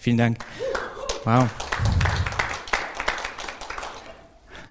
Vielen Dank. Wow.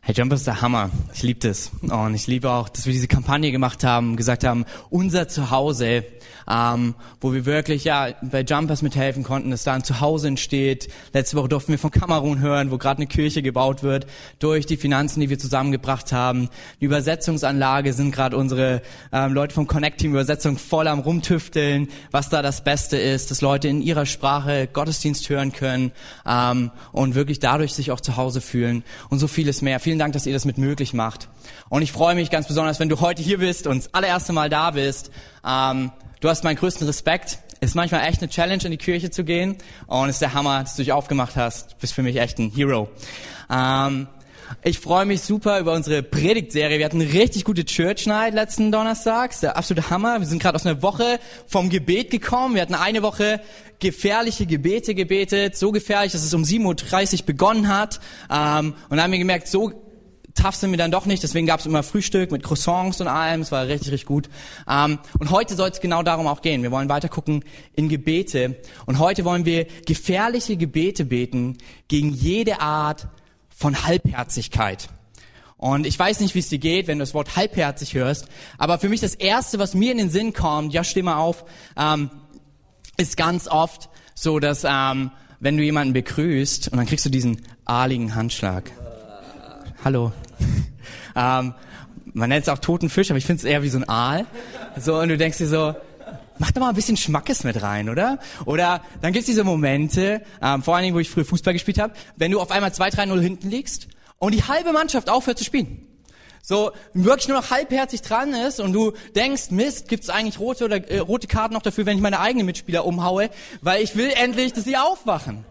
Hey, Jumper ist der Hammer. Ich liebe das. Und ich liebe auch, dass wir diese Kampagne gemacht haben, gesagt haben, unser Zuhause ähm, wo wir wirklich ja bei Jumpers mithelfen konnten, dass da ein Zuhause entsteht. Letzte Woche durften wir von Kamerun hören, wo gerade eine Kirche gebaut wird, durch die Finanzen, die wir zusammengebracht haben. Die Übersetzungsanlage sind gerade unsere ähm, Leute vom Connect Team Übersetzung voll am rumtüfteln, was da das Beste ist, dass Leute in ihrer Sprache Gottesdienst hören können ähm, und wirklich dadurch sich auch zu Hause fühlen und so vieles mehr. Vielen Dank, dass ihr das mit möglich macht. Und ich freue mich ganz besonders, wenn du heute hier bist und das allererste Mal da bist. Ähm, Du hast meinen größten Respekt. Ist manchmal echt eine Challenge, in die Kirche zu gehen. Und es ist der Hammer, dass du dich aufgemacht hast. Du bist für mich echt ein Hero. Ähm, ich freue mich super über unsere Predigtserie. Wir hatten eine richtig gute Church Night letzten Donnerstag. Das ist der absolute Hammer. Wir sind gerade aus einer Woche vom Gebet gekommen. Wir hatten eine Woche gefährliche Gebete gebetet. So gefährlich, dass es um 7.30 Uhr begonnen hat. Ähm, und dann haben wir gemerkt, so tough sind wir dann doch nicht, deswegen gab es immer Frühstück mit Croissants und allem, es war richtig, richtig gut. Ähm, und heute soll es genau darum auch gehen. Wir wollen weiter gucken in Gebete. Und heute wollen wir gefährliche Gebete beten gegen jede Art von Halbherzigkeit. Und ich weiß nicht, wie es dir geht, wenn du das Wort halbherzig hörst, aber für mich das Erste, was mir in den Sinn kommt, ja, stimme auf, ähm, ist ganz oft so, dass ähm, wenn du jemanden begrüßt und dann kriegst du diesen ahligen Handschlag. Hallo, ähm, man nennt es auch toten Fisch, aber ich finde es eher wie so ein Aal. So, und du denkst dir so, mach doch mal ein bisschen Schmackes mit rein, oder? Oder dann gibt's diese Momente, ähm, vor allen Dingen, wo ich früher Fußball gespielt habe, wenn du auf einmal 2-3-0 hinten liegst und die halbe Mannschaft aufhört zu spielen. So wirklich nur noch halbherzig dran ist und du denkst, Mist, gibt's eigentlich rote oder äh, rote Karten noch dafür, wenn ich meine eigenen Mitspieler umhaue, weil ich will endlich, dass sie aufwachen.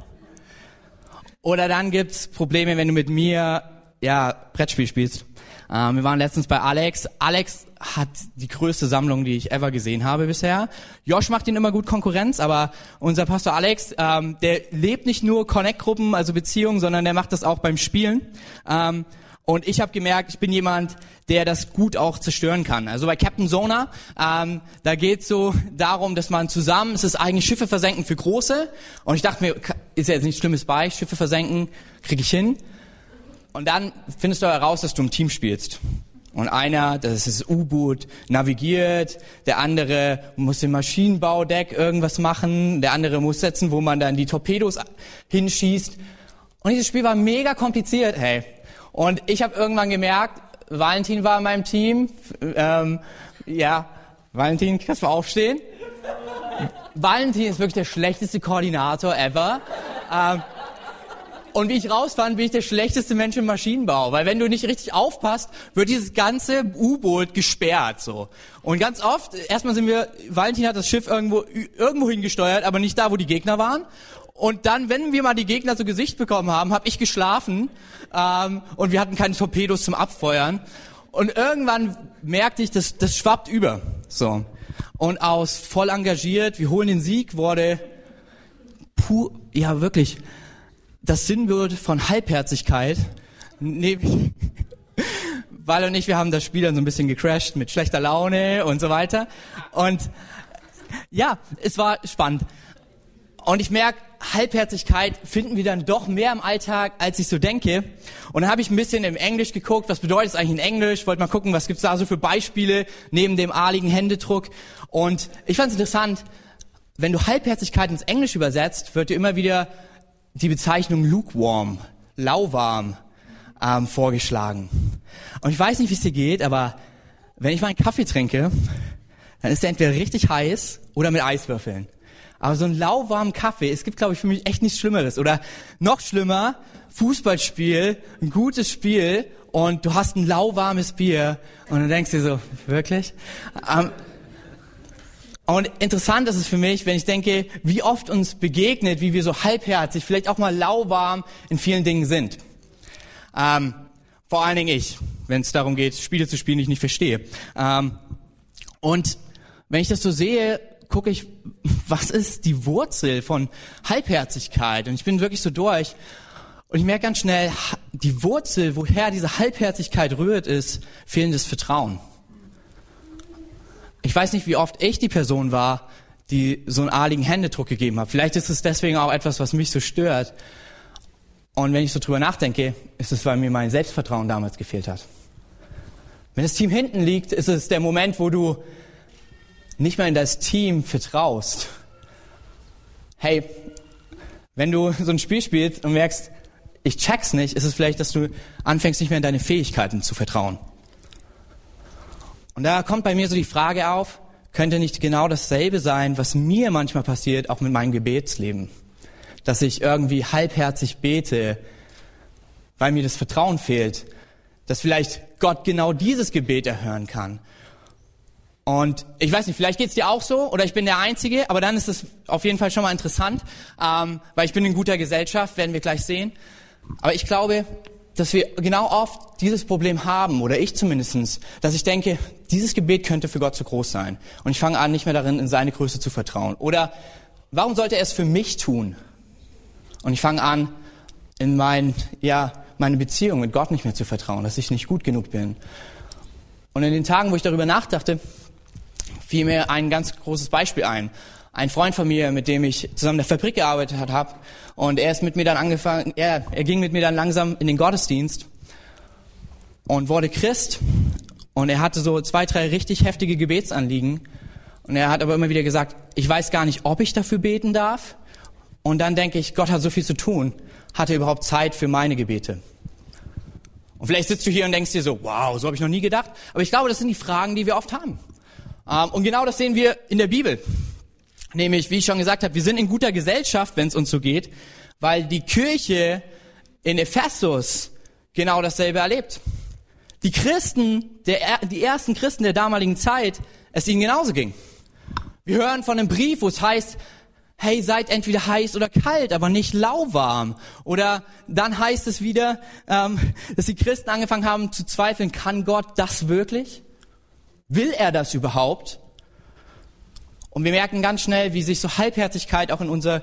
Oder dann gibt's Probleme, wenn du mit mir ja Brettspiel spielst ähm, wir waren letztens bei Alex. Alex hat die größte Sammlung, die ich ever gesehen habe bisher. Josh macht ihn immer gut Konkurrenz, aber unser Pastor Alex, ähm, der lebt nicht nur Connect-Gruppen, also Beziehungen, sondern der macht das auch beim Spielen. Ähm, und ich habe gemerkt, ich bin jemand, der das gut auch zerstören kann. Also bei Captain Sona, ähm, da geht so darum, dass man zusammen, es ist eigentlich Schiffe versenken für große. Und ich dachte mir, ist ja jetzt nichts Schlimmes bei, Schiffe versenken, kriege ich hin. Und dann findest du heraus, dass du im Team spielst. Und einer, das ist das U-Boot, navigiert, der andere muss im Maschinenbaudeck irgendwas machen, der andere muss setzen, wo man dann die Torpedos hinschießt. Und dieses Spiel war mega kompliziert, hey. Und ich habe irgendwann gemerkt, Valentin war in meinem Team. Ähm, ja, Valentin, kannst du aufstehen? Valentin ist wirklich der schlechteste Koordinator ever. Ähm, und wie ich rausfand, bin ich der schlechteste Mensch im Maschinenbau, weil wenn du nicht richtig aufpasst, wird dieses ganze U-Boot gesperrt, so. Und ganz oft, erstmal sind wir, Valentin hat das Schiff irgendwo, irgendwo hingesteuert, aber nicht da, wo die Gegner waren. Und dann, wenn wir mal die Gegner zu Gesicht bekommen haben, habe ich geschlafen ähm, und wir hatten keine Torpedos zum Abfeuern. Und irgendwann merkte ich, dass das schwappt über. So. Und aus voll engagiert, wir holen den Sieg, wurde pur, ja wirklich das Sinnbild von Halbherzigkeit, nee, weil und ich, wir haben das Spiel dann so ein bisschen gecrashed mit schlechter Laune und so weiter. Und ja, es war spannend. Und ich merke, Halbherzigkeit finden wir dann doch mehr im Alltag, als ich so denke. Und dann habe ich ein bisschen im Englisch geguckt, was bedeutet es eigentlich in Englisch, wollte mal gucken, was gibt's da so für Beispiele neben dem ahligen Händedruck. Und ich fand es interessant, wenn du Halbherzigkeit ins Englisch übersetzt, wird dir immer wieder die Bezeichnung lukewarm, lauwarm, ähm, vorgeschlagen. Und ich weiß nicht, wie es dir geht, aber wenn ich meinen Kaffee trinke, dann ist er entweder richtig heiß oder mit Eiswürfeln. Aber so ein lauwarmen Kaffee, es gibt, glaube ich, für mich echt nichts Schlimmeres. Oder noch schlimmer, Fußballspiel, ein gutes Spiel und du hast ein lauwarmes Bier und du denkst dir so, wirklich? Ähm, und interessant ist es für mich, wenn ich denke, wie oft uns begegnet, wie wir so halbherzig, vielleicht auch mal lauwarm in vielen Dingen sind. Ähm, vor allen Dingen ich, wenn es darum geht, Spiele zu spielen, die ich nicht verstehe. Ähm, und wenn ich das so sehe, gucke ich, was ist die Wurzel von Halbherzigkeit? Und ich bin wirklich so durch. Und ich merke ganz schnell, die Wurzel, woher diese Halbherzigkeit rührt, ist fehlendes Vertrauen. Ich weiß nicht, wie oft ich die Person war, die so einen adligen Händedruck gegeben habe. Vielleicht ist es deswegen auch etwas, was mich so stört. Und wenn ich so drüber nachdenke, ist es, weil mir mein Selbstvertrauen damals gefehlt hat. Wenn das Team hinten liegt, ist es der Moment, wo du nicht mehr in das Team vertraust. Hey, wenn du so ein Spiel spielst und merkst, ich check's nicht, ist es vielleicht, dass du anfängst, nicht mehr in deine Fähigkeiten zu vertrauen. Und da kommt bei mir so die Frage auf, könnte nicht genau dasselbe sein, was mir manchmal passiert, auch mit meinem Gebetsleben? Dass ich irgendwie halbherzig bete, weil mir das Vertrauen fehlt, dass vielleicht Gott genau dieses Gebet erhören kann. Und ich weiß nicht, vielleicht geht's dir auch so oder ich bin der Einzige, aber dann ist es auf jeden Fall schon mal interessant, ähm, weil ich bin in guter Gesellschaft, werden wir gleich sehen. Aber ich glaube, dass wir genau oft dieses Problem haben, oder ich zumindestens, dass ich denke, dieses Gebet könnte für Gott zu groß sein. Und ich fange an, nicht mehr darin, in seine Größe zu vertrauen. Oder warum sollte er es für mich tun? Und ich fange an, in mein, ja, meine Beziehung mit Gott nicht mehr zu vertrauen, dass ich nicht gut genug bin. Und in den Tagen, wo ich darüber nachdachte, fiel mir ein ganz großes Beispiel ein ein Freund von mir, mit dem ich zusammen in der Fabrik gearbeitet habe. Und er ist mit mir dann angefangen, er, er ging mit mir dann langsam in den Gottesdienst und wurde Christ. Und er hatte so zwei, drei richtig heftige Gebetsanliegen. Und er hat aber immer wieder gesagt, ich weiß gar nicht, ob ich dafür beten darf. Und dann denke ich, Gott hat so viel zu tun. Hat er überhaupt Zeit für meine Gebete? Und vielleicht sitzt du hier und denkst dir so, wow, so habe ich noch nie gedacht. Aber ich glaube, das sind die Fragen, die wir oft haben. Ähm, und genau das sehen wir in der Bibel. Nämlich, wie ich schon gesagt habe, wir sind in guter Gesellschaft, wenn es uns so geht, weil die Kirche in Ephesus genau dasselbe erlebt. Die Christen, der, die ersten Christen der damaligen Zeit, es ihnen genauso ging. Wir hören von einem Brief, wo es heißt, hey, seid entweder heiß oder kalt, aber nicht lauwarm. Oder dann heißt es wieder, ähm, dass die Christen angefangen haben zu zweifeln, kann Gott das wirklich? Will er das überhaupt? Und wir merken ganz schnell, wie sich so Halbherzigkeit auch in unser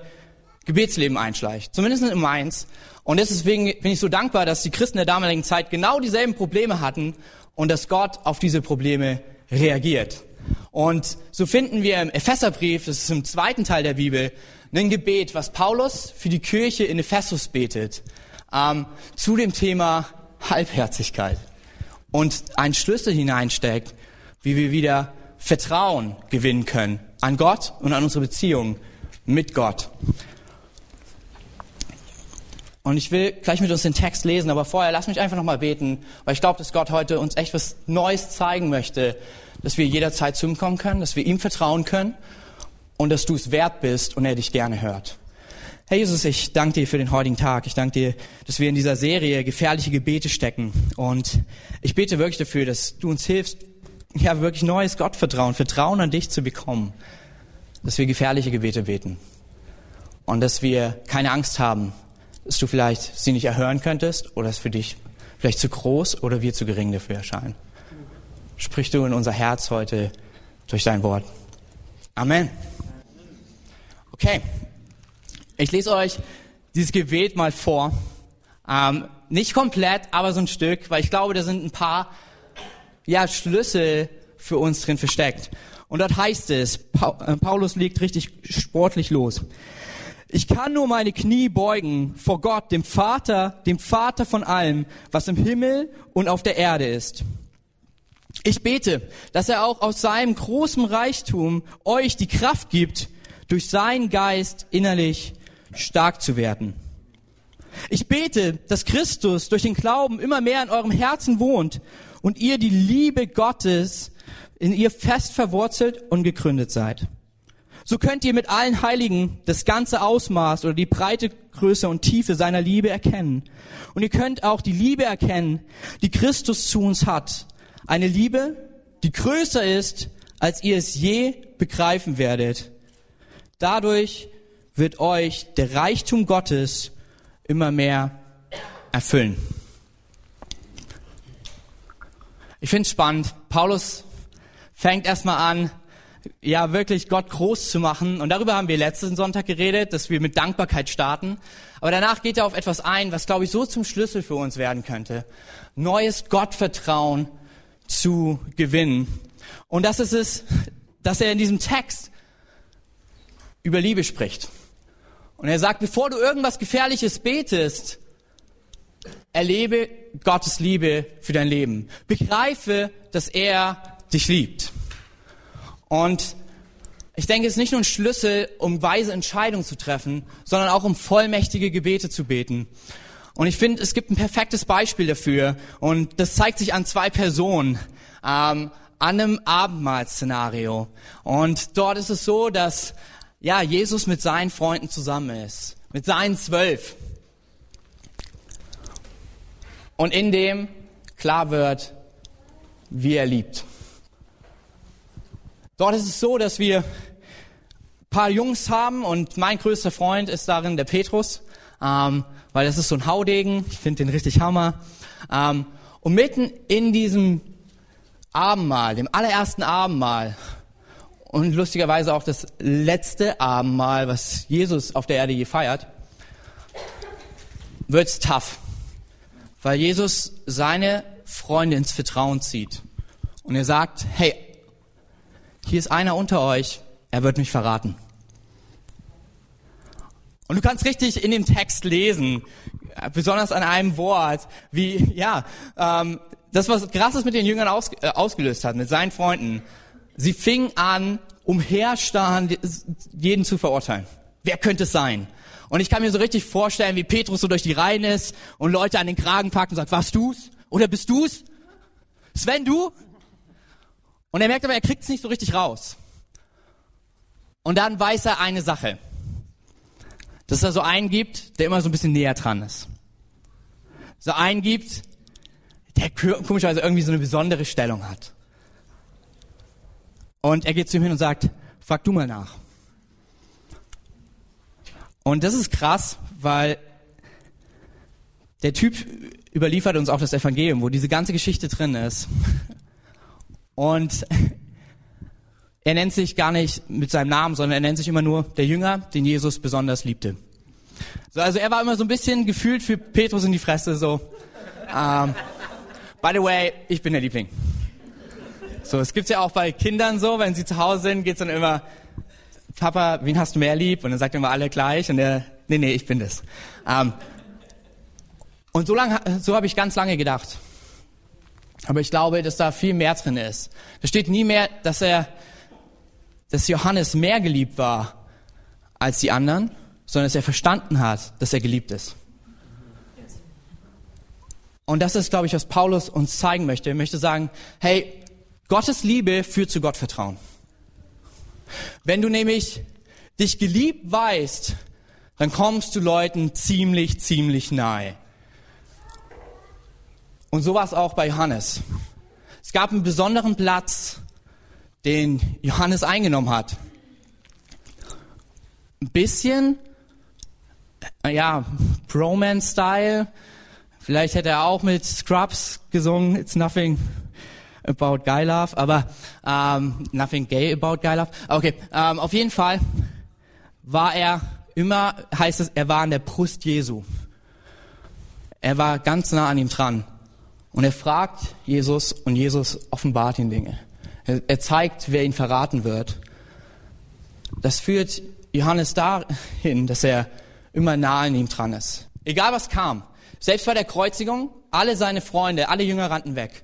Gebetsleben einschleicht. Zumindest in Mainz. Und deswegen bin ich so dankbar, dass die Christen der damaligen Zeit genau dieselben Probleme hatten und dass Gott auf diese Probleme reagiert. Und so finden wir im Epheserbrief, das ist im zweiten Teil der Bibel, ein Gebet, was Paulus für die Kirche in Ephesus betet, ähm, zu dem Thema Halbherzigkeit und einen Schlüssel hineinsteckt, wie wir wieder Vertrauen gewinnen können an Gott und an unsere Beziehung mit Gott. Und ich will gleich mit uns den Text lesen, aber vorher lass mich einfach nochmal beten, weil ich glaube, dass Gott heute uns echt was Neues zeigen möchte, dass wir jederzeit zu ihm kommen können, dass wir ihm vertrauen können und dass du es wert bist und er dich gerne hört. Herr Jesus, ich danke dir für den heutigen Tag. Ich danke dir, dass wir in dieser Serie gefährliche Gebete stecken. Und ich bete wirklich dafür, dass du uns hilfst, ja, wirklich neues Gottvertrauen, Vertrauen an dich zu bekommen, dass wir gefährliche Gebete beten und dass wir keine Angst haben, dass du vielleicht sie nicht erhören könntest oder es für dich vielleicht zu groß oder wir zu gering dafür erscheinen. Sprich du in unser Herz heute durch dein Wort. Amen. Okay, ich lese euch dieses Gebet mal vor. Ähm, nicht komplett, aber so ein Stück, weil ich glaube, da sind ein paar ja, Schlüssel für uns drin versteckt. Und dort heißt es, äh, Paulus legt richtig sportlich los. Ich kann nur meine Knie beugen vor Gott, dem Vater, dem Vater von allem, was im Himmel und auf der Erde ist. Ich bete, dass er auch aus seinem großen Reichtum euch die Kraft gibt, durch seinen Geist innerlich stark zu werden. Ich bete, dass Christus durch den Glauben immer mehr in eurem Herzen wohnt und ihr die Liebe Gottes in ihr fest verwurzelt und gegründet seid. So könnt ihr mit allen Heiligen das ganze Ausmaß oder die breite Größe und Tiefe seiner Liebe erkennen. Und ihr könnt auch die Liebe erkennen, die Christus zu uns hat. Eine Liebe, die größer ist, als ihr es je begreifen werdet. Dadurch wird euch der Reichtum Gottes immer mehr erfüllen. Ich finde es spannend. Paulus fängt erstmal an, ja wirklich Gott groß zu machen. Und darüber haben wir letzten Sonntag geredet, dass wir mit Dankbarkeit starten. Aber danach geht er auf etwas ein, was, glaube ich, so zum Schlüssel für uns werden könnte. Neues Gottvertrauen zu gewinnen. Und das ist es, dass er in diesem Text über Liebe spricht. Und er sagt, bevor du irgendwas Gefährliches betest, erlebe Gottes Liebe für dein Leben. Begreife, dass er dich liebt. Und ich denke, es ist nicht nur ein Schlüssel, um weise Entscheidungen zu treffen, sondern auch um vollmächtige Gebete zu beten. Und ich finde, es gibt ein perfektes Beispiel dafür. Und das zeigt sich an zwei Personen. Ähm, an einem Abendmahlszenario. Und dort ist es so, dass ja, Jesus mit seinen Freunden zusammen ist. Mit seinen zwölf. Und in dem klar wird, wie er liebt. Dort ist es so, dass wir ein paar Jungs haben und mein größter Freund ist darin der Petrus, ähm, weil das ist so ein Haudegen. Ich finde den richtig Hammer. Ähm, und mitten in diesem Abendmahl, dem allerersten Abendmahl und lustigerweise auch das letzte Abendmahl, was Jesus auf der Erde je feiert, wird's tough, weil Jesus seine Freunde ins Vertrauen zieht und er sagt, hey, hier ist einer unter euch, er wird mich verraten. Und du kannst richtig in dem Text lesen, besonders an einem Wort, wie, ja, ähm, das, was krasses mit den Jüngern aus, äh, ausgelöst hat, mit seinen Freunden. Sie fingen an, umherstarren, jeden zu verurteilen. Wer könnte es sein? Und ich kann mir so richtig vorstellen, wie Petrus so durch die Reihen ist und Leute an den Kragen packt und sagt, warst du's? Oder bist du's? Sven, du? Und er merkt aber, er kriegt es nicht so richtig raus. Und dann weiß er eine Sache. Dass da so einen gibt, der immer so ein bisschen näher dran ist. So einen gibt, der komischerweise irgendwie so eine besondere Stellung hat. Und er geht zu ihm hin und sagt, frag du mal nach. Und das ist krass, weil der Typ überliefert uns auch das Evangelium, wo diese ganze Geschichte drin ist. Und er nennt sich gar nicht mit seinem Namen, sondern er nennt sich immer nur der Jünger, den Jesus besonders liebte. So, also er war immer so ein bisschen gefühlt für Petrus in die Fresse, so. Ähm, by the way, ich bin der Liebling. So, es gibt's ja auch bei Kindern so, wenn sie zu Hause sind, geht's dann immer, Papa, wen hast du mehr lieb? Und dann sagt immer alle gleich und er, nee, nee, ich bin das. Ähm, und so so habe ich ganz lange gedacht. Aber ich glaube, dass da viel mehr drin ist. Da steht nie mehr, dass er, dass Johannes mehr geliebt war als die anderen, sondern dass er verstanden hat, dass er geliebt ist. Und das ist, glaube ich, was Paulus uns zeigen möchte. Er möchte sagen, hey, Gottes Liebe führt zu Gottvertrauen. Wenn du nämlich dich geliebt weißt, dann kommst du Leuten ziemlich, ziemlich nahe. Und so war es auch bei Johannes. Es gab einen besonderen Platz, den Johannes eingenommen hat. Ein bisschen, äh, ja, Bromance-Style. Vielleicht hätte er auch mit Scrubs gesungen, It's Nothing About Guy Love, aber ähm, Nothing Gay About Guy Love. Okay, ähm, auf jeden Fall war er immer, heißt es, er war an der Brust Jesu. Er war ganz nah an ihm dran. Und er fragt Jesus und Jesus offenbart ihm Dinge. Er, er zeigt, wer ihn verraten wird. Das führt Johannes dahin, dass er immer nah an ihm dran ist. Egal was kam. Selbst bei der Kreuzigung, alle seine Freunde, alle Jünger rannten weg.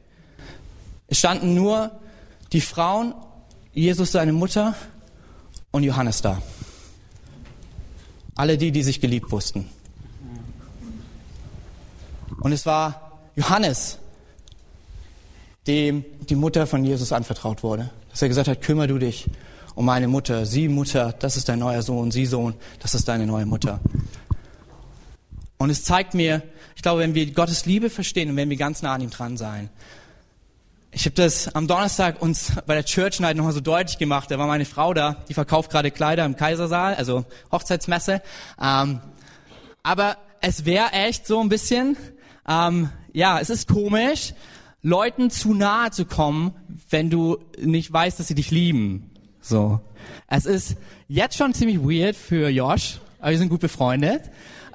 Es standen nur die Frauen, Jesus seine Mutter und Johannes da. Alle die, die sich geliebt wussten. Und es war Johannes, dem die Mutter von Jesus anvertraut wurde. Dass er gesagt hat, kümmere du dich um meine Mutter. Sie Mutter, das ist dein neuer Sohn. Sie Sohn, das ist deine neue Mutter. Und es zeigt mir, ich glaube, wenn wir Gottes Liebe verstehen und wenn wir ganz nah an ihm dran sein. Ich habe das am Donnerstag uns bei der Church Night nochmal so deutlich gemacht. Da war meine Frau da, die verkauft gerade Kleider im Kaisersaal, also Hochzeitsmesse. Ähm, aber es wäre echt so ein bisschen, ähm, ja, es ist komisch, Leuten zu nahe zu kommen, wenn du nicht weißt, dass sie dich lieben. So. Es ist jetzt schon ziemlich weird für Josh, aber wir sind gut befreundet.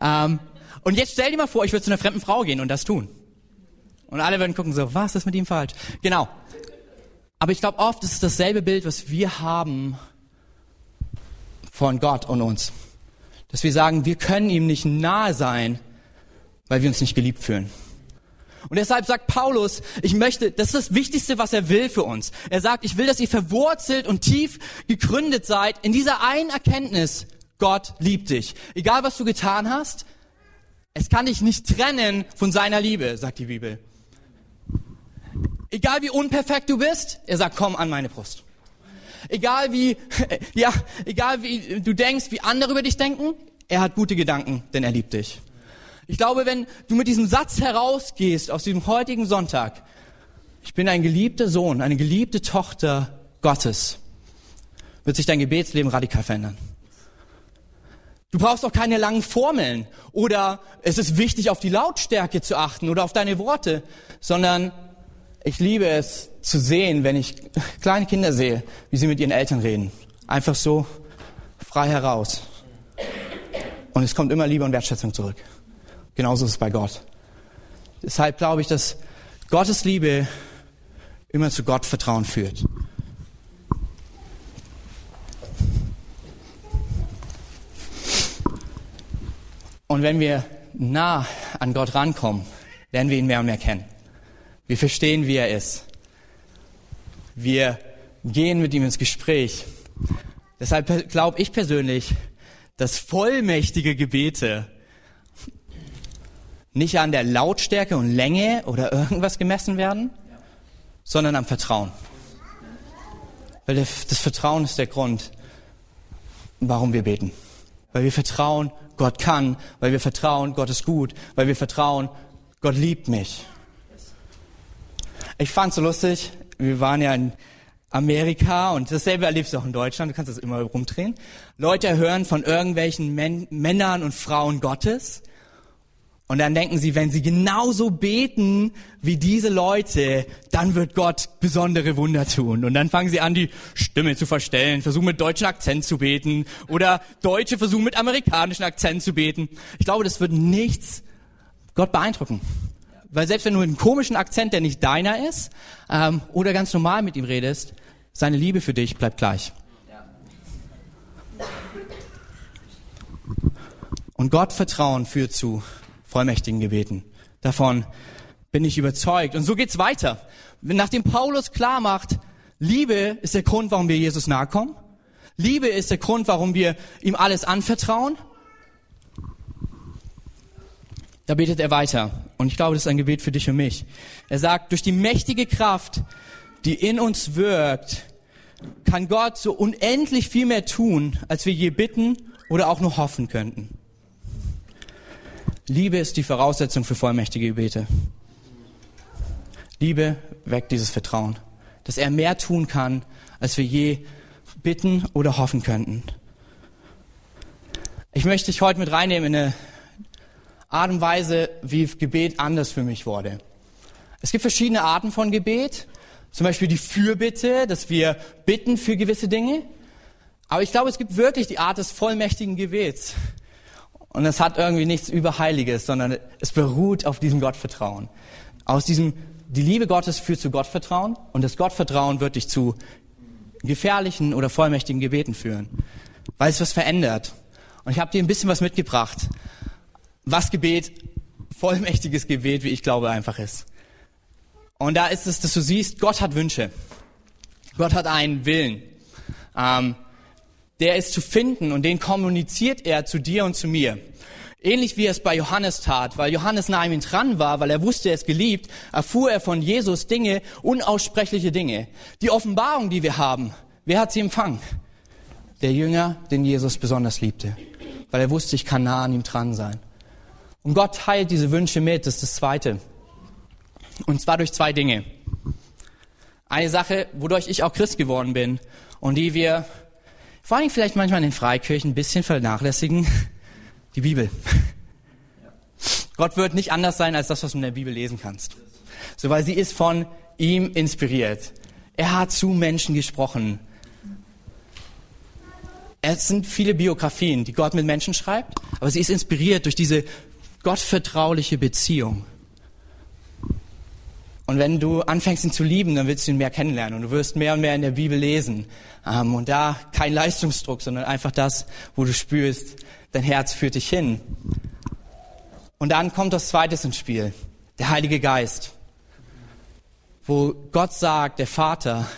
Ähm, und jetzt stell dir mal vor, ich würde zu einer fremden Frau gehen und das tun. Und alle würden gucken so, was ist mit ihm falsch? Genau. Aber ich glaube oft ist es dasselbe Bild, was wir haben von Gott und uns. Dass wir sagen, wir können ihm nicht nahe sein, weil wir uns nicht geliebt fühlen. Und deshalb sagt Paulus, ich möchte, das ist das Wichtigste, was er will für uns. Er sagt, ich will, dass ihr verwurzelt und tief gegründet seid in dieser einen Erkenntnis, Gott liebt dich. Egal was du getan hast, es kann dich nicht trennen von seiner Liebe, sagt die Bibel. Egal wie unperfekt du bist, er sagt, komm an meine Brust. Egal wie, ja, egal wie du denkst, wie andere über dich denken, er hat gute Gedanken, denn er liebt dich. Ich glaube, wenn du mit diesem Satz herausgehst aus diesem heutigen Sonntag, ich bin ein geliebter Sohn, eine geliebte Tochter Gottes, wird sich dein Gebetsleben radikal verändern. Du brauchst auch keine langen Formeln oder es ist wichtig, auf die Lautstärke zu achten oder auf deine Worte, sondern ich liebe es zu sehen, wenn ich kleine Kinder sehe, wie sie mit ihren Eltern reden. Einfach so frei heraus. Und es kommt immer Liebe und Wertschätzung zurück. Genauso ist es bei Gott. Deshalb glaube ich, dass Gottes Liebe immer zu Gott Vertrauen führt. Und wenn wir nah an Gott rankommen, lernen wir ihn mehr und mehr kennen. Wir verstehen, wie er ist. Wir gehen mit ihm ins Gespräch. Deshalb glaube ich persönlich, dass vollmächtige Gebete nicht an der Lautstärke und Länge oder irgendwas gemessen werden, sondern am Vertrauen. Weil das Vertrauen ist der Grund, warum wir beten. Weil wir vertrauen, Gott kann, weil wir vertrauen, Gott ist gut, weil wir vertrauen, Gott liebt mich. Ich fand's so lustig, wir waren ja in Amerika und dasselbe erlebst du auch in Deutschland, du kannst das immer rumdrehen. Leute hören von irgendwelchen Männern und Frauen Gottes und dann denken sie, wenn sie genauso beten wie diese Leute, dann wird Gott besondere Wunder tun. Und dann fangen sie an, die Stimme zu verstellen, versuchen mit deutschen Akzent zu beten oder Deutsche versuchen mit amerikanischen Akzent zu beten. Ich glaube, das wird nichts Gott beeindrucken. Weil selbst wenn du mit einem komischen Akzent, der nicht deiner ist, ähm, oder ganz normal mit ihm redest, seine Liebe für dich bleibt gleich. Und Gott Vertrauen führt zu vollmächtigen Gebeten. Davon bin ich überzeugt. Und so geht's weiter. Nachdem Paulus klar macht, Liebe ist der Grund, warum wir Jesus nahe kommen. Liebe ist der Grund, warum wir ihm alles anvertrauen. Da betet er weiter. Und ich glaube, das ist ein Gebet für dich und mich. Er sagt, durch die mächtige Kraft, die in uns wirkt, kann Gott so unendlich viel mehr tun, als wir je bitten oder auch nur hoffen könnten. Liebe ist die Voraussetzung für vollmächtige Gebete. Liebe weckt dieses Vertrauen, dass er mehr tun kann, als wir je bitten oder hoffen könnten. Ich möchte dich heute mit reinnehmen in eine Art und Weise, wie Gebet anders für mich wurde. Es gibt verschiedene Arten von Gebet, zum Beispiel die Fürbitte, dass wir bitten für gewisse Dinge. Aber ich glaube, es gibt wirklich die Art des vollmächtigen Gebets, und es hat irgendwie nichts Überheiliges, sondern es beruht auf diesem Gottvertrauen. Aus diesem, die Liebe Gottes führt zu Gottvertrauen und das Gottvertrauen wird dich zu gefährlichen oder vollmächtigen Gebeten führen, weil es was verändert. Und ich habe dir ein bisschen was mitgebracht, was Gebet, vollmächtiges Gebet, wie ich glaube, einfach ist. Und da ist es, dass du siehst, Gott hat Wünsche. Gott hat einen Willen. Ähm, der ist zu finden und den kommuniziert er zu dir und zu mir. Ähnlich wie er es bei Johannes tat, weil Johannes nah ihm dran war, weil er wusste, er ist geliebt, erfuhr er von Jesus Dinge, unaussprechliche Dinge. Die Offenbarung, die wir haben, wer hat sie empfangen? Der Jünger, den Jesus besonders liebte, weil er wusste, ich kann nah an ihm dran sein. Und Gott teilt diese Wünsche mit, das ist das Zweite. Und zwar durch zwei Dinge. Eine Sache, wodurch ich auch Christ geworden bin und die wir vor allem vielleicht manchmal in den Freikirchen ein bisschen vernachlässigen, die Bibel. Gott wird nicht anders sein als das, was du in der Bibel lesen kannst. So, weil sie ist von ihm inspiriert. Er hat zu Menschen gesprochen. Es sind viele Biografien, die Gott mit Menschen schreibt, aber sie ist inspiriert durch diese gottvertrauliche Beziehung. Und wenn du anfängst, ihn zu lieben, dann willst du ihn mehr kennenlernen und du wirst mehr und mehr in der Bibel lesen. Ähm, und da kein Leistungsdruck, sondern einfach das, wo du spürst, dein Herz führt dich hin. Und dann kommt das Zweite ins Spiel, der Heilige Geist, wo Gott sagt, der Vater,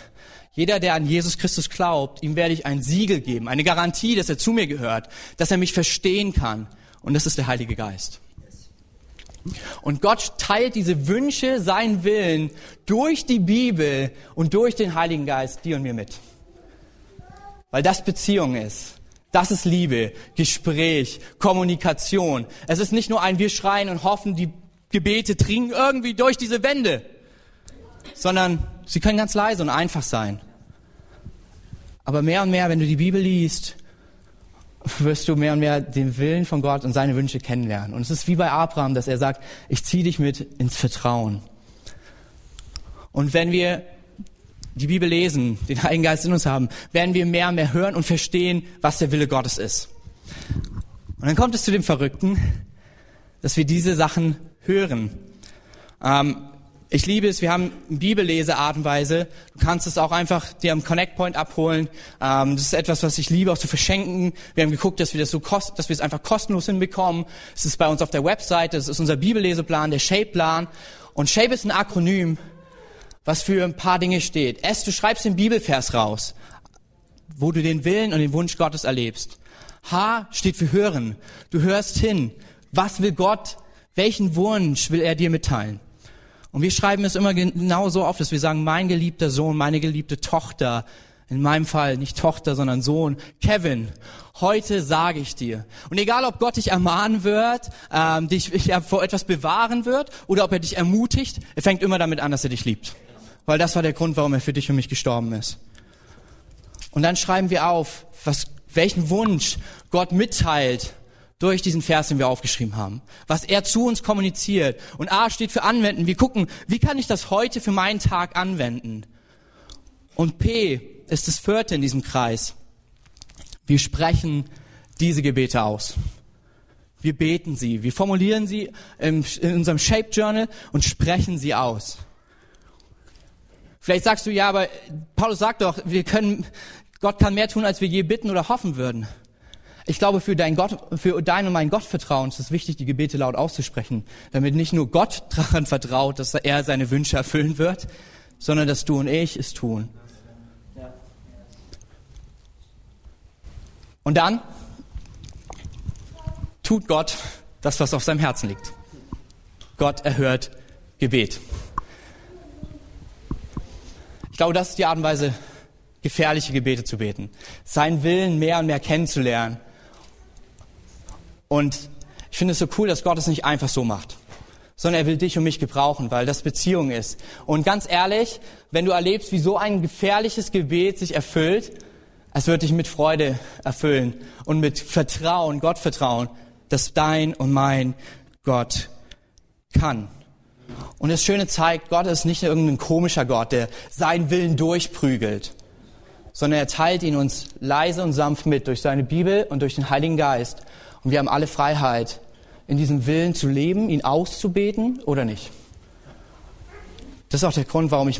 jeder, der an Jesus Christus glaubt, ihm werde ich ein Siegel geben, eine Garantie, dass er zu mir gehört, dass er mich verstehen kann. Und das ist der Heilige Geist. Und Gott teilt diese Wünsche, seinen Willen durch die Bibel und durch den Heiligen Geist dir und mir mit. Weil das Beziehung ist. Das ist Liebe, Gespräch, Kommunikation. Es ist nicht nur ein Wir schreien und hoffen, die Gebete dringen irgendwie durch diese Wände, sondern sie können ganz leise und einfach sein. Aber mehr und mehr, wenn du die Bibel liest, wirst du mehr und mehr den Willen von Gott und seine Wünsche kennenlernen. Und es ist wie bei Abraham, dass er sagt, ich ziehe dich mit ins Vertrauen. Und wenn wir die Bibel lesen, den Heiligen Geist in uns haben, werden wir mehr und mehr hören und verstehen, was der Wille Gottes ist. Und dann kommt es zu dem Verrückten, dass wir diese Sachen hören. Ähm, ich liebe es, wir haben Bibelleseart. Du kannst es auch einfach dir am Connect Point abholen. Ähm, das ist etwas, was ich liebe, auch zu verschenken. Wir haben geguckt, dass wir das so kost, dass wir es einfach kostenlos hinbekommen. Es ist bei uns auf der Webseite, das ist unser Bibelleseplan, der Shape-Plan. Und Shape ist ein Akronym, was für ein paar Dinge steht. S, du schreibst den Bibelvers raus, wo du den Willen und den Wunsch Gottes erlebst. H steht für hören. Du hörst hin. Was will Gott? Welchen Wunsch will er dir mitteilen? Und wir schreiben es immer genau so auf, dass wir sagen, mein geliebter Sohn, meine geliebte Tochter, in meinem Fall nicht Tochter, sondern Sohn, Kevin, heute sage ich dir. Und egal, ob Gott dich ermahnen wird, ähm, dich vor etwas bewahren wird, oder ob er dich ermutigt, er fängt immer damit an, dass er dich liebt. Weil das war der Grund, warum er für dich und mich gestorben ist. Und dann schreiben wir auf, was, welchen Wunsch Gott mitteilt durch diesen Vers, den wir aufgeschrieben haben. Was er zu uns kommuniziert. Und A steht für anwenden. Wir gucken, wie kann ich das heute für meinen Tag anwenden? Und P ist das vierte in diesem Kreis. Wir sprechen diese Gebete aus. Wir beten sie, wir formulieren sie in unserem Shape Journal und sprechen sie aus. Vielleicht sagst du, ja, aber Paulus sagt doch, wir können, Gott kann mehr tun, als wir je bitten oder hoffen würden. Ich glaube, für dein Gott, für dein und mein Gottvertrauen ist es wichtig, die Gebete laut auszusprechen, damit nicht nur Gott daran vertraut, dass er seine Wünsche erfüllen wird, sondern dass du und ich es tun. Und dann tut Gott das, was auf seinem Herzen liegt. Gott erhört Gebet. Ich glaube, das ist die Art und Weise, gefährliche Gebete zu beten. Seinen Willen mehr und mehr kennenzulernen und ich finde es so cool, dass Gott es nicht einfach so macht, sondern er will dich und mich gebrauchen, weil das Beziehung ist. Und ganz ehrlich, wenn du erlebst, wie so ein gefährliches Gebet sich erfüllt, es wird dich mit Freude erfüllen und mit Vertrauen, Gottvertrauen, dass dein und mein Gott kann. Und das Schöne zeigt, Gott ist nicht irgendein komischer Gott, der seinen Willen durchprügelt, sondern er teilt ihn uns leise und sanft mit durch seine Bibel und durch den Heiligen Geist. Und wir haben alle Freiheit, in diesem Willen zu leben, ihn auszubeten oder nicht. Das ist auch der Grund, warum ich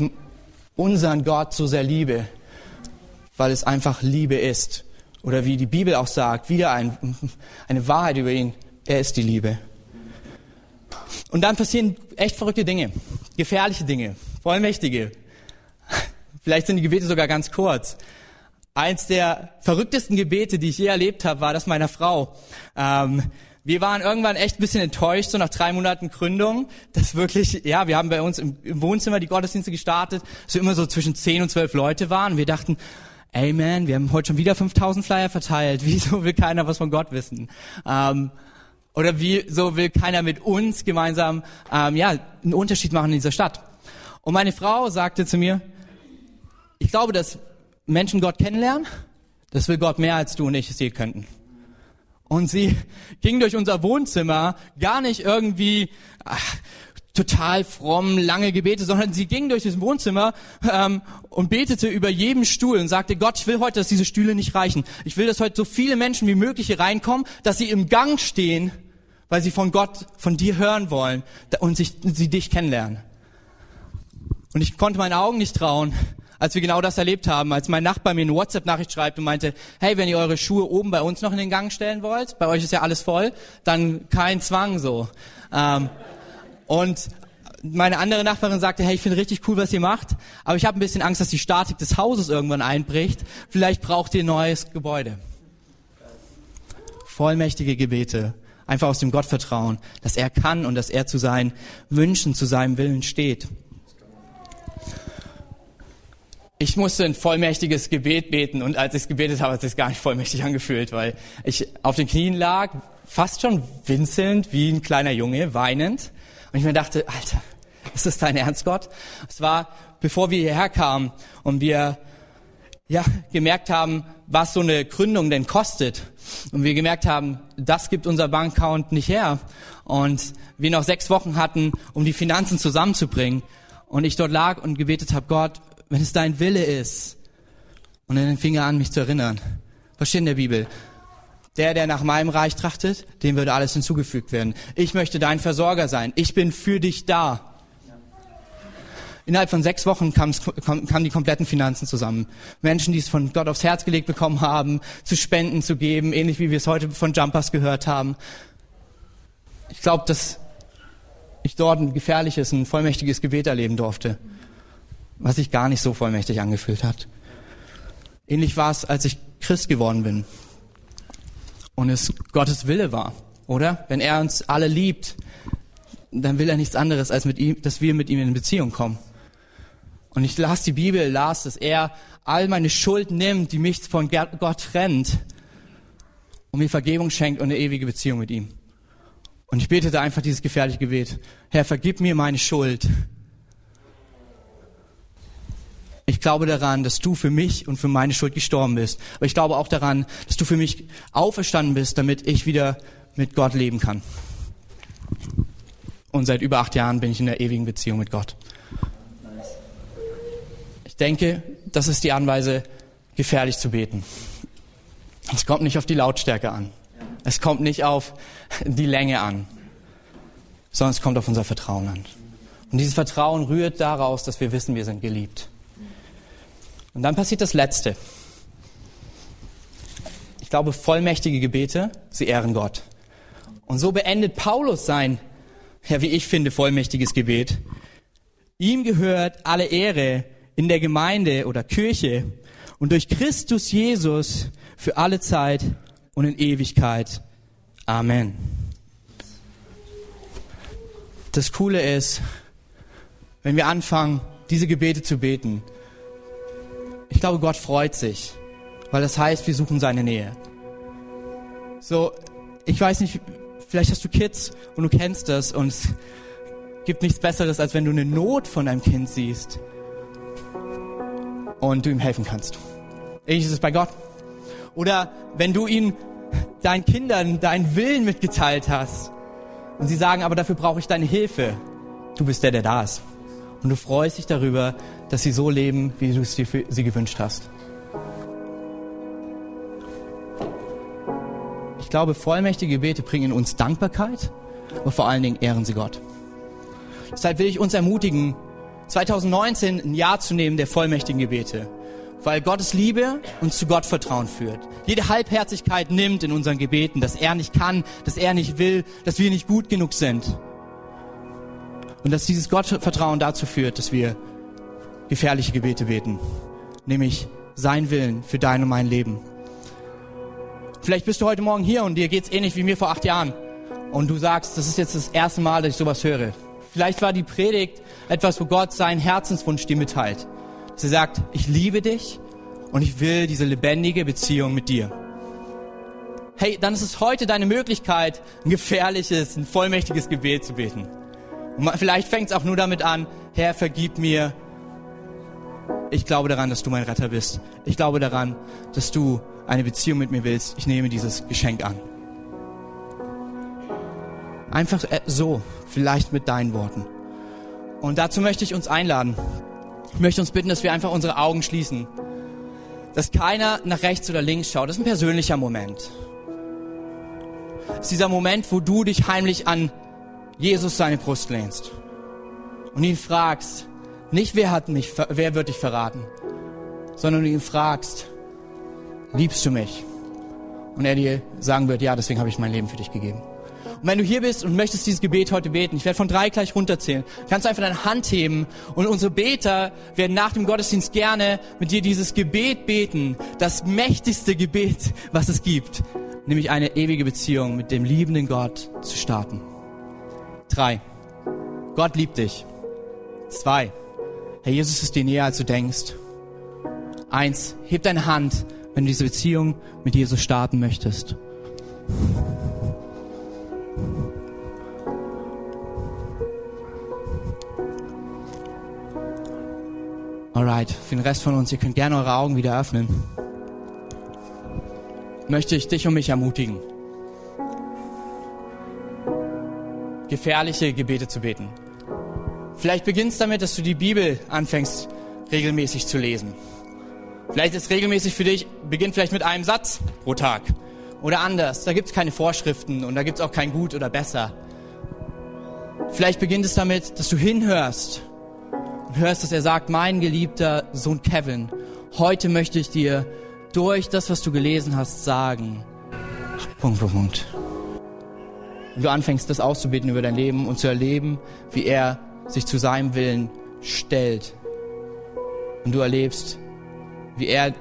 unseren Gott so sehr liebe, weil es einfach Liebe ist. Oder wie die Bibel auch sagt, wieder ein, eine Wahrheit über ihn, er ist die Liebe. Und dann passieren echt verrückte Dinge, gefährliche Dinge, vollmächtige. Vielleicht sind die Gebete sogar ganz kurz. Eins der verrücktesten Gebete, die ich je erlebt habe, war das meiner Frau. Ähm, wir waren irgendwann echt ein bisschen enttäuscht, so nach drei Monaten Gründung, dass wirklich, ja, wir haben bei uns im, im Wohnzimmer die Gottesdienste gestartet, wir immer so zwischen zehn und zwölf Leute waren. wir dachten, ey man, wir haben heute schon wieder 5000 Flyer verteilt. Wieso will keiner was von Gott wissen? Ähm, oder wieso will keiner mit uns gemeinsam, ähm, ja, einen Unterschied machen in dieser Stadt? Und meine Frau sagte zu mir, ich glaube, dass Menschen Gott kennenlernen, das will Gott mehr als du und ich es je könnten. Und sie ging durch unser Wohnzimmer gar nicht irgendwie ach, total fromm, lange Gebete, sondern sie ging durch das Wohnzimmer ähm, und betete über jedem Stuhl und sagte, Gott, ich will heute, dass diese Stühle nicht reichen. Ich will, dass heute so viele Menschen wie möglich hier reinkommen, dass sie im Gang stehen, weil sie von Gott, von dir hören wollen und sich, sie dich kennenlernen. Und ich konnte meinen Augen nicht trauen, als wir genau das erlebt haben, als mein Nachbar mir eine WhatsApp-Nachricht schreibt und meinte, hey, wenn ihr eure Schuhe oben bei uns noch in den Gang stellen wollt, bei euch ist ja alles voll, dann kein Zwang so. Ähm, und meine andere Nachbarin sagte, hey, ich finde richtig cool, was ihr macht, aber ich habe ein bisschen Angst, dass die Statik des Hauses irgendwann einbricht. Vielleicht braucht ihr ein neues Gebäude. Vollmächtige Gebete. Einfach aus dem Gottvertrauen, dass er kann und dass er zu seinen Wünschen, zu seinem Willen steht. Ich musste ein vollmächtiges Gebet beten und als ich es gebetet habe, hat es sich gar nicht vollmächtig angefühlt, weil ich auf den Knien lag, fast schon winselnd wie ein kleiner Junge, weinend. Und ich mir dachte, Alter, ist das dein Ernst, Gott? Es war, bevor wir hierher kamen und wir ja, gemerkt haben, was so eine Gründung denn kostet. Und wir gemerkt haben, das gibt unser Bankaccount nicht her. Und wir noch sechs Wochen hatten, um die Finanzen zusammenzubringen. Und ich dort lag und gebetet habe, Gott, wenn es dein Wille ist. Und dann fing er an, mich zu erinnern. Was steht in der Bibel? Der, der nach meinem Reich trachtet, dem würde alles hinzugefügt werden. Ich möchte dein Versorger sein. Ich bin für dich da. Innerhalb von sechs Wochen kamen kam die kompletten Finanzen zusammen. Menschen, die es von Gott aufs Herz gelegt bekommen haben, zu Spenden zu geben, ähnlich wie wir es heute von Jumpers gehört haben. Ich glaube, dass ich dort ein gefährliches, ein vollmächtiges Gebet erleben durfte, was sich gar nicht so vollmächtig angefühlt hat. Ähnlich war es, als ich Christ geworden bin und es Gottes Wille war, oder? Wenn er uns alle liebt, dann will er nichts anderes, als mit ihm, dass wir mit ihm in Beziehung kommen. Und ich las die Bibel, las, dass er all meine Schuld nimmt, die mich von Gott trennt und mir Vergebung schenkt und eine ewige Beziehung mit ihm. Und ich betete einfach dieses gefährliche Gebet. Herr, vergib mir meine Schuld. Ich glaube daran, dass du für mich und für meine Schuld gestorben bist. Aber ich glaube auch daran, dass du für mich auferstanden bist, damit ich wieder mit Gott leben kann. Und seit über acht Jahren bin ich in der ewigen Beziehung mit Gott. Ich denke, das ist die Anweise, gefährlich zu beten. Es kommt nicht auf die Lautstärke an. Es kommt nicht auf die Länge an, sondern es kommt auf unser Vertrauen an. Und dieses Vertrauen rührt daraus, dass wir wissen, wir sind geliebt. Und dann passiert das Letzte. Ich glaube, vollmächtige Gebete, sie ehren Gott. Und so beendet Paulus sein, ja, wie ich finde, vollmächtiges Gebet. Ihm gehört alle Ehre, in der Gemeinde oder Kirche und durch Christus Jesus für alle Zeit und in Ewigkeit. Amen. Das Coole ist, wenn wir anfangen, diese Gebete zu beten, ich glaube, Gott freut sich, weil das heißt, wir suchen seine Nähe. So, ich weiß nicht, vielleicht hast du Kids und du kennst das und es gibt nichts Besseres, als wenn du eine Not von deinem Kind siehst und du ihm helfen kannst. Ähnlich ist es bei Gott. Oder wenn du ihm deinen Kindern deinen Willen mitgeteilt hast und sie sagen, aber dafür brauche ich deine Hilfe. Du bist der, der da ist. Und du freust dich darüber, dass sie so leben, wie du es dir für sie gewünscht hast. Ich glaube, vollmächtige Gebete bringen uns Dankbarkeit, aber vor allen Dingen ehren sie Gott. Deshalb will ich uns ermutigen, 2019 ein Jahr zu nehmen der vollmächtigen Gebete, weil Gottes Liebe uns zu Gottvertrauen führt. Jede Halbherzigkeit nimmt in unseren Gebeten, dass er nicht kann, dass er nicht will, dass wir nicht gut genug sind. Und dass dieses Gottvertrauen dazu führt, dass wir gefährliche Gebete beten, nämlich sein Willen für dein und mein Leben. Vielleicht bist du heute Morgen hier und dir geht's ähnlich wie mir vor acht Jahren und du sagst, das ist jetzt das erste Mal, dass ich sowas höre. Vielleicht war die Predigt etwas, wo Gott seinen Herzenswunsch dir mitteilt. Er sagt, ich liebe dich und ich will diese lebendige Beziehung mit dir. Hey, dann ist es heute deine Möglichkeit, ein gefährliches, ein vollmächtiges Gebet zu beten. Vielleicht fängt es auch nur damit an, Herr, vergib mir. Ich glaube daran, dass du mein Retter bist. Ich glaube daran, dass du eine Beziehung mit mir willst. Ich nehme dieses Geschenk an. Einfach äh, so, vielleicht mit deinen Worten. Und dazu möchte ich uns einladen. Ich möchte uns bitten, dass wir einfach unsere Augen schließen. Dass keiner nach rechts oder links schaut. Das ist ein persönlicher Moment. Das ist dieser Moment, wo du dich heimlich an Jesus seine Brust lehnst und ihn fragst, Nicht wer hat mich, wer wird dich verraten, sondern du ihn fragst, liebst du mich? Und er dir sagen wird, ja, deswegen habe ich mein Leben für dich gegeben. Und wenn du hier bist und möchtest dieses Gebet heute beten, ich werde von drei gleich runterzählen, kannst du einfach deine Hand heben und unsere Beter werden nach dem Gottesdienst gerne mit dir dieses Gebet beten, das mächtigste Gebet, was es gibt, nämlich eine ewige Beziehung mit dem liebenden Gott zu starten. Drei. Gott liebt dich. Zwei. Herr Jesus ist dir näher, als du denkst. Eins. Heb deine Hand, wenn du diese Beziehung mit Jesus starten möchtest. Alright, für den Rest von uns, ihr könnt gerne eure Augen wieder öffnen. Möchte ich dich und mich ermutigen, gefährliche Gebete zu beten. Vielleicht beginnt es damit, dass du die Bibel anfängst regelmäßig zu lesen. Vielleicht ist regelmäßig für dich, beginnt vielleicht mit einem Satz pro Tag. Oder anders, da gibt es keine Vorschriften und da gibt es auch kein Gut oder Besser. Vielleicht beginnt es damit, dass du hinhörst und hörst, dass er sagt, mein geliebter Sohn Kevin, heute möchte ich dir durch das, was du gelesen hast, sagen. Punkt, Punkt, Punkt. Und du anfängst, das auszubeten über dein Leben und zu erleben, wie er sich zu seinem Willen stellt. Und du erlebst, wie er,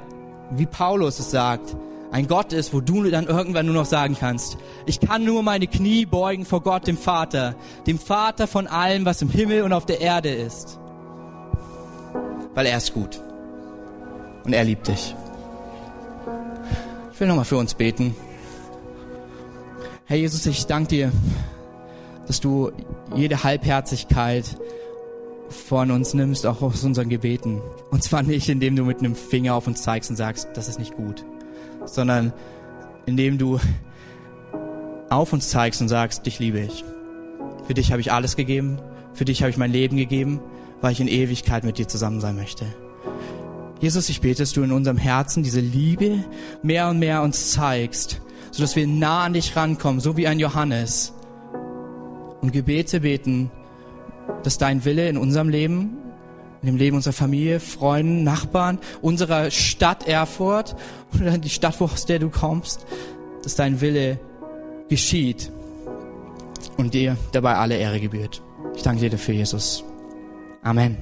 wie Paulus es sagt, ein Gott ist, wo du dann irgendwann nur noch sagen kannst, ich kann nur meine Knie beugen vor Gott, dem Vater, dem Vater von allem, was im Himmel und auf der Erde ist weil er ist gut. Und er liebt dich. Ich will nochmal für uns beten. Herr Jesus, ich danke dir, dass du jede Halbherzigkeit von uns nimmst, auch aus unseren Gebeten. Und zwar nicht, indem du mit einem Finger auf uns zeigst und sagst, das ist nicht gut, sondern indem du auf uns zeigst und sagst, dich liebe ich. Für dich habe ich alles gegeben, für dich habe ich mein Leben gegeben weil ich in Ewigkeit mit dir zusammen sein möchte. Jesus, ich bete, dass du in unserem Herzen diese Liebe mehr und mehr uns zeigst, sodass wir nah an dich rankommen, so wie ein Johannes. Und Gebete beten, dass dein Wille in unserem Leben, in dem Leben unserer Familie, Freunden, Nachbarn, unserer Stadt Erfurt oder die Stadt, aus der du kommst, dass dein Wille geschieht und dir dabei alle Ehre gebührt. Ich danke dir dafür, Jesus. Amen.